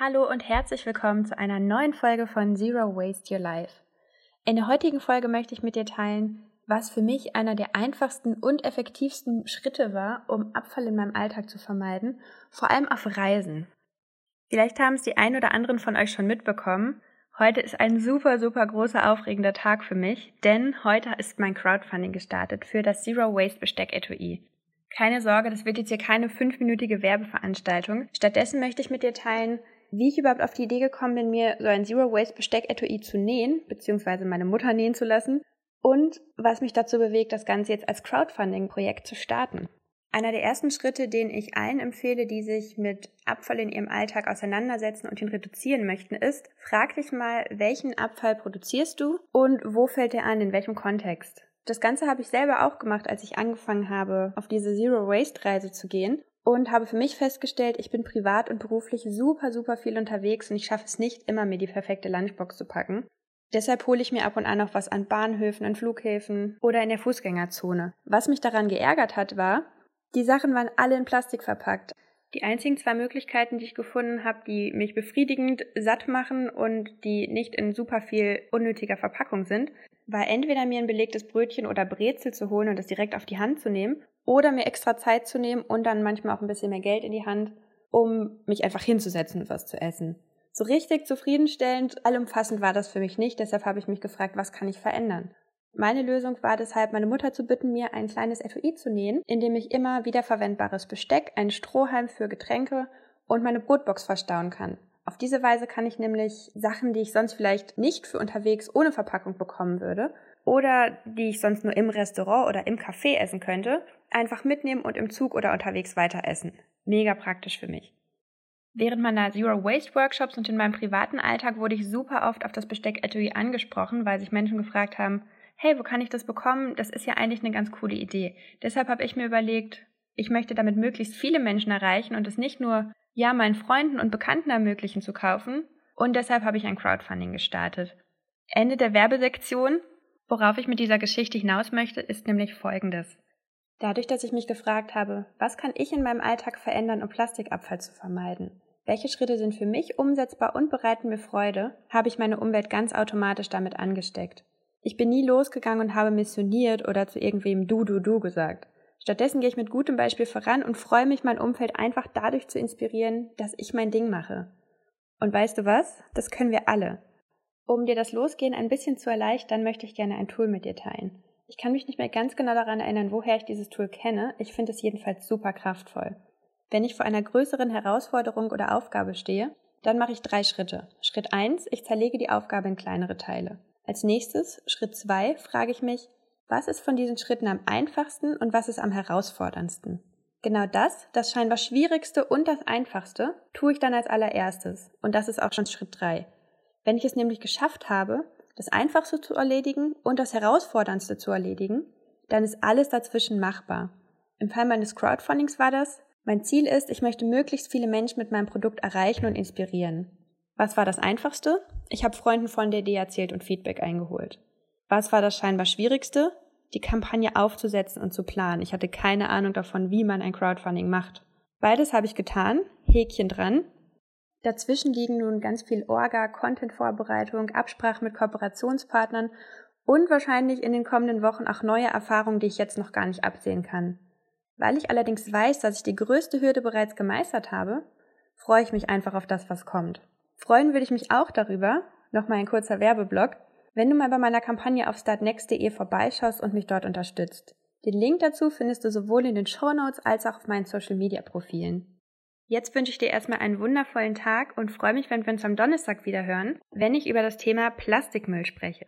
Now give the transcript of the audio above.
Hallo und herzlich willkommen zu einer neuen Folge von Zero Waste Your Life. In der heutigen Folge möchte ich mit dir teilen, was für mich einer der einfachsten und effektivsten Schritte war, um Abfall in meinem Alltag zu vermeiden, vor allem auf Reisen. Vielleicht haben es die ein oder anderen von euch schon mitbekommen. Heute ist ein super, super großer, aufregender Tag für mich, denn heute ist mein Crowdfunding gestartet für das Zero Waste Besteck Etui. Keine Sorge, das wird jetzt hier keine fünfminütige Werbeveranstaltung. Stattdessen möchte ich mit dir teilen, wie ich überhaupt auf die Idee gekommen bin, mir so ein Zero Waste Besteck Etui zu nähen, beziehungsweise meine Mutter nähen zu lassen und was mich dazu bewegt, das Ganze jetzt als Crowdfunding-Projekt zu starten. Einer der ersten Schritte, den ich allen empfehle, die sich mit Abfall in ihrem Alltag auseinandersetzen und ihn reduzieren möchten, ist, frag dich mal, welchen Abfall produzierst du und wo fällt er an, in welchem Kontext? Das Ganze habe ich selber auch gemacht, als ich angefangen habe, auf diese Zero Waste Reise zu gehen und habe für mich festgestellt, ich bin privat und beruflich super, super viel unterwegs und ich schaffe es nicht immer, mir die perfekte Lunchbox zu packen. Deshalb hole ich mir ab und an noch was an Bahnhöfen, an Flughäfen oder in der Fußgängerzone. Was mich daran geärgert hat, war, die Sachen waren alle in Plastik verpackt. Die einzigen zwei Möglichkeiten, die ich gefunden habe, die mich befriedigend satt machen und die nicht in super viel unnötiger Verpackung sind, war entweder mir ein belegtes Brötchen oder Brezel zu holen und das direkt auf die Hand zu nehmen oder mir extra Zeit zu nehmen und dann manchmal auch ein bisschen mehr Geld in die Hand, um mich einfach hinzusetzen und was zu essen. So richtig zufriedenstellend, allumfassend war das für mich nicht, deshalb habe ich mich gefragt, was kann ich verändern? Meine Lösung war deshalb, meine Mutter zu bitten, mir ein kleines Etui zu nähen, in dem ich immer wiederverwendbares Besteck, einen Strohhalm für Getränke und meine Brotbox verstauen kann. Auf diese Weise kann ich nämlich Sachen, die ich sonst vielleicht nicht für unterwegs ohne Verpackung bekommen würde, oder die ich sonst nur im Restaurant oder im Café essen könnte, einfach mitnehmen und im Zug oder unterwegs weiter essen. Mega praktisch für mich. Während meiner Zero Waste Workshops und in meinem privaten Alltag wurde ich super oft auf das Besteck Etui angesprochen, weil sich Menschen gefragt haben, hey, wo kann ich das bekommen? Das ist ja eigentlich eine ganz coole Idee. Deshalb habe ich mir überlegt, ich möchte damit möglichst viele Menschen erreichen und es nicht nur ja meinen Freunden und Bekannten ermöglichen zu kaufen. Und deshalb habe ich ein Crowdfunding gestartet. Ende der Werbesektion. Worauf ich mit dieser Geschichte hinaus möchte, ist nämlich Folgendes. Dadurch, dass ich mich gefragt habe, was kann ich in meinem Alltag verändern, um Plastikabfall zu vermeiden? Welche Schritte sind für mich umsetzbar und bereiten mir Freude, habe ich meine Umwelt ganz automatisch damit angesteckt. Ich bin nie losgegangen und habe missioniert oder zu irgendwem du, du, du gesagt. Stattdessen gehe ich mit gutem Beispiel voran und freue mich, mein Umfeld einfach dadurch zu inspirieren, dass ich mein Ding mache. Und weißt du was? Das können wir alle. Um dir das Losgehen ein bisschen zu erleichtern, möchte ich gerne ein Tool mit dir teilen. Ich kann mich nicht mehr ganz genau daran erinnern, woher ich dieses Tool kenne. Ich finde es jedenfalls super kraftvoll. Wenn ich vor einer größeren Herausforderung oder Aufgabe stehe, dann mache ich drei Schritte. Schritt eins: ich zerlege die Aufgabe in kleinere Teile. Als nächstes, Schritt zwei, frage ich mich, was ist von diesen Schritten am einfachsten und was ist am herausforderndsten? Genau das, das scheinbar Schwierigste und das Einfachste, tue ich dann als allererstes. Und das ist auch schon Schritt drei. Wenn ich es nämlich geschafft habe, das Einfachste zu erledigen und das Herausforderndste zu erledigen, dann ist alles dazwischen machbar. Im Fall meines Crowdfundings war das, mein Ziel ist, ich möchte möglichst viele Menschen mit meinem Produkt erreichen und inspirieren. Was war das Einfachste? Ich habe Freunden von der Idee erzählt und Feedback eingeholt. Was war das scheinbar Schwierigste? Die Kampagne aufzusetzen und zu planen. Ich hatte keine Ahnung davon, wie man ein Crowdfunding macht. Beides habe ich getan, Häkchen dran, Dazwischen liegen nun ganz viel Orga, Content-Vorbereitung, Absprache mit Kooperationspartnern und wahrscheinlich in den kommenden Wochen auch neue Erfahrungen, die ich jetzt noch gar nicht absehen kann. Weil ich allerdings weiß, dass ich die größte Hürde bereits gemeistert habe, freue ich mich einfach auf das, was kommt. Freuen würde ich mich auch darüber, nochmal ein kurzer Werbeblock, wenn du mal bei meiner Kampagne auf startnext.de vorbeischaust und mich dort unterstützt. Den Link dazu findest du sowohl in den Show Notes als auch auf meinen Social Media Profilen. Jetzt wünsche ich dir erstmal einen wundervollen Tag und freue mich, wenn wir uns am Donnerstag wieder hören, wenn ich über das Thema Plastikmüll spreche.